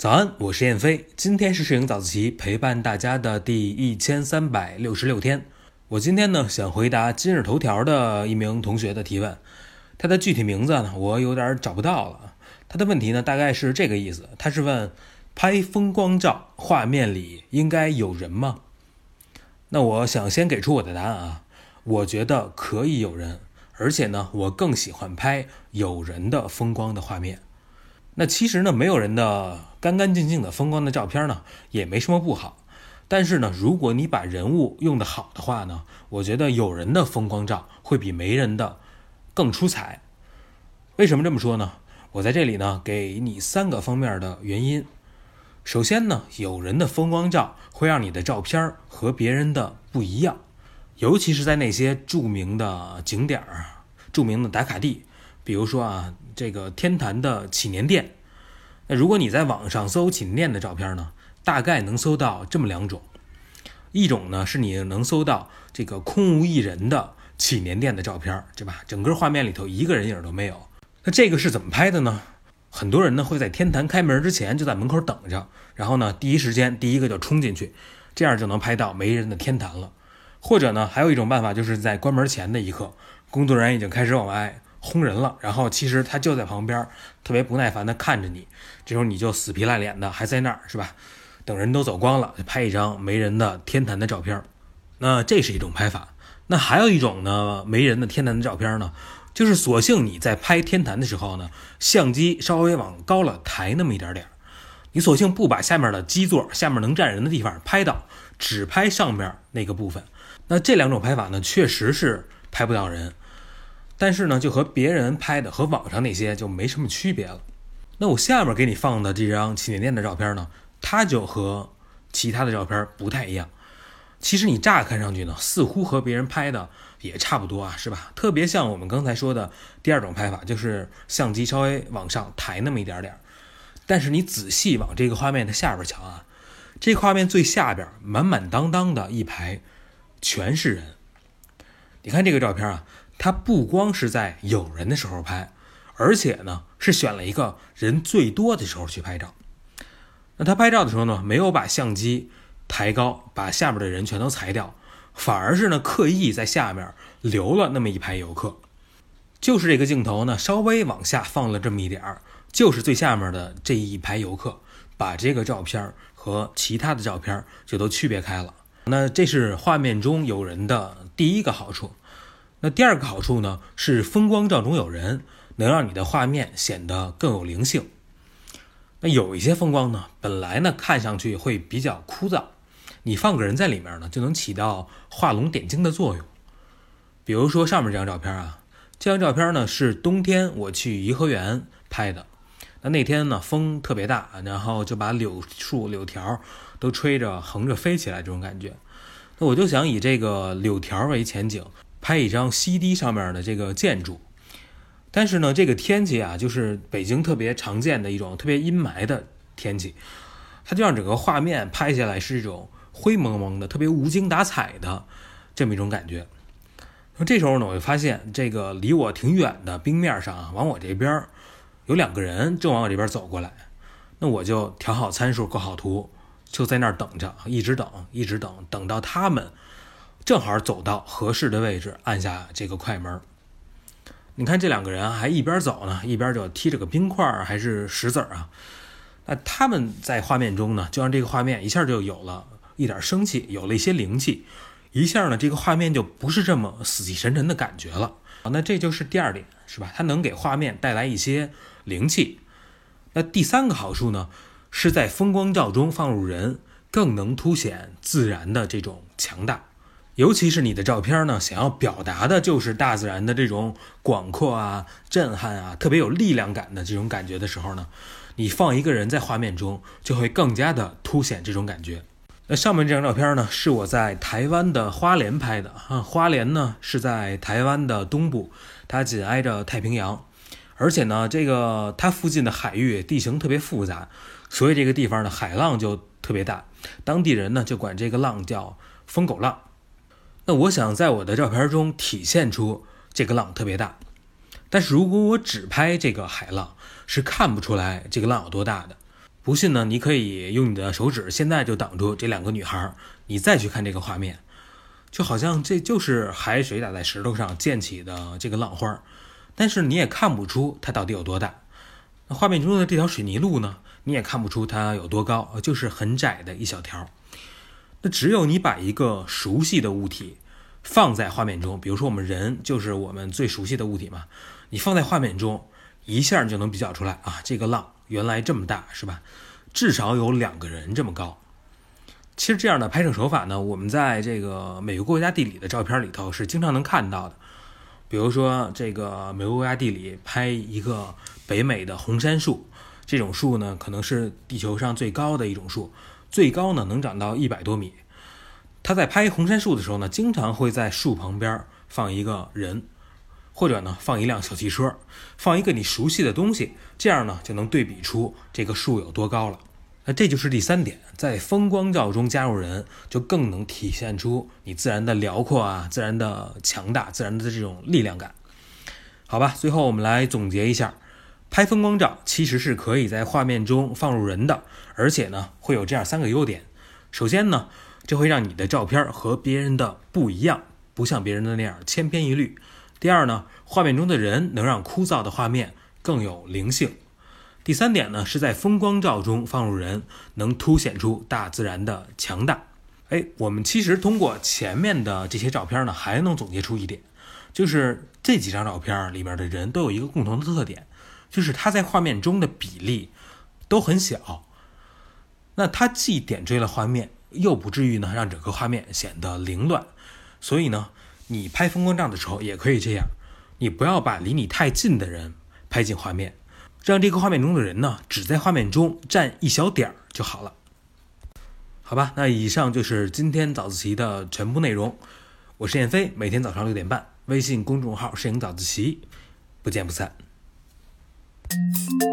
早安，我是燕飞。今天是摄影早自习陪伴大家的第一千三百六十六天。我今天呢想回答今日头条的一名同学的提问，他的具体名字呢我有点找不到了。他的问题呢大概是这个意思，他是问拍风光照，画面里应该有人吗？那我想先给出我的答案啊，我觉得可以有人，而且呢我更喜欢拍有人的风光的画面。那其实呢，没有人的干干净净的风光的照片呢，也没什么不好。但是呢，如果你把人物用得好的话呢，我觉得有人的风光照会比没人的更出彩。为什么这么说呢？我在这里呢，给你三个方面的原因。首先呢，有人的风光照会让你的照片和别人的不一样，尤其是在那些著名的景点儿、著名的打卡地。比如说啊，这个天坛的祈年殿，那如果你在网上搜祈年殿的照片呢，大概能搜到这么两种，一种呢是你能搜到这个空无一人的祈年殿的照片，对吧？整个画面里头一个人影都没有。那这个是怎么拍的呢？很多人呢会在天坛开门之前就在门口等着，然后呢第一时间第一个就冲进去，这样就能拍到没人的天坛了。或者呢还有一种办法，就是在关门前的一刻，工作人员已经开始往外。轰人了，然后其实他就在旁边，特别不耐烦地看着你。这时候你就死皮赖脸的还在那儿，是吧？等人都走光了，拍一张没人的天坛的照片。那这是一种拍法。那还有一种呢，没人的天坛的照片呢，就是索性你在拍天坛的时候呢，相机稍微往高了抬那么一点点，你索性不把下面的基座、下面能站人的地方拍到，只拍上面那个部分。那这两种拍法呢，确实是拍不到人。但是呢，就和别人拍的和网上那些就没什么区别了。那我下面给你放的这张祈年殿的照片呢，它就和其他的照片不太一样。其实你乍看上去呢，似乎和别人拍的也差不多啊，是吧？特别像我们刚才说的第二种拍法，就是相机稍微往上抬那么一点点。但是你仔细往这个画面的下边瞧啊，这画面最下边满满当当的一排全是人。你看这个照片啊。他不光是在有人的时候拍，而且呢是选了一个人最多的时候去拍照。那他拍照的时候呢，没有把相机抬高，把下面的人全都裁掉，反而是呢刻意在下面留了那么一排游客。就是这个镜头呢，稍微往下放了这么一点儿，就是最下面的这一排游客，把这个照片和其他的照片就都区别开了。那这是画面中有人的第一个好处。那第二个好处呢，是风光照中有人，能让你的画面显得更有灵性。那有一些风光呢，本来呢看上去会比较枯燥，你放个人在里面呢，就能起到画龙点睛的作用。比如说上面这张照片啊，这张照片呢是冬天我去颐和园拍的。那那天呢风特别大，然后就把柳树柳条都吹着横着飞起来，这种感觉。那我就想以这个柳条为前景。拍一张西堤上面的这个建筑，但是呢，这个天气啊，就是北京特别常见的一种特别阴霾的天气，它就让整个画面拍下来是一种灰蒙蒙的、特别无精打采的这么一种感觉。那这时候呢，我就发现这个离我挺远的冰面上啊，往我这边有两个人正往我这边走过来，那我就调好参数、构好图，就在那儿等着，一直等，一直等，等到他们。正好走到合适的位置，按下这个快门。你看这两个人还一边走呢，一边就踢着个冰块还是石子啊。那他们在画面中呢，就让这个画面一下就有了一点生气，有了一些灵气，一下呢，这个画面就不是这么死气沉沉的感觉了。那这就是第二点，是吧？它能给画面带来一些灵气。那第三个好处呢，是在风光照中放入人，更能凸显自然的这种强大。尤其是你的照片呢，想要表达的就是大自然的这种广阔啊、震撼啊，特别有力量感的这种感觉的时候呢，你放一个人在画面中，就会更加的凸显这种感觉。那上面这张照片呢，是我在台湾的花莲拍的啊。花莲呢是在台湾的东部，它紧挨着太平洋，而且呢，这个它附近的海域地形特别复杂，所以这个地方的海浪就特别大，当地人呢就管这个浪叫疯狗浪。那我想在我的照片中体现出这个浪特别大，但是如果我只拍这个海浪，是看不出来这个浪有多大的。不信呢，你可以用你的手指现在就挡住这两个女孩，你再去看这个画面，就好像这就是海水打在石头上溅起的这个浪花，但是你也看不出它到底有多大。那画面中的这条水泥路呢，你也看不出它有多高，就是很窄的一小条。那只有你把一个熟悉的物体放在画面中，比如说我们人就是我们最熟悉的物体嘛，你放在画面中，一下就能比较出来啊，这个浪原来这么大，是吧？至少有两个人这么高。其实这样的拍摄手法呢，我们在这个美国国家地理的照片里头是经常能看到的。比如说这个美国国家地理拍一个北美的红杉树，这种树呢可能是地球上最高的一种树。最高呢能长到一百多米。他在拍红杉树的时候呢，经常会在树旁边放一个人，或者呢放一辆小汽车，放一个你熟悉的东西，这样呢就能对比出这个树有多高了。那这就是第三点，在风光照中加入人，就更能体现出你自然的辽阔啊，自然的强大，自然的这种力量感。好吧，最后我们来总结一下。拍风光照其实是可以在画面中放入人的，而且呢会有这样三个优点。首先呢，这会让你的照片和别人的不一样，不像别人的那样千篇一律。第二呢，画面中的人能让枯燥的画面更有灵性。第三点呢，是在风光照中放入人，能凸显出大自然的强大。哎，我们其实通过前面的这些照片呢，还能总结出一点，就是这几张照片里边的人都有一个共同的特点。就是它在画面中的比例都很小，那它既点缀了画面，又不至于呢让整个画面显得凌乱。所以呢，你拍风光照的时候也可以这样，你不要把离你太近的人拍进画面，让这个画面中的人呢只在画面中占一小点儿就好了。好吧，那以上就是今天早自习的全部内容。我是燕飞，每天早上六点半，微信公众号“摄影早自习”，不见不散。Thank you.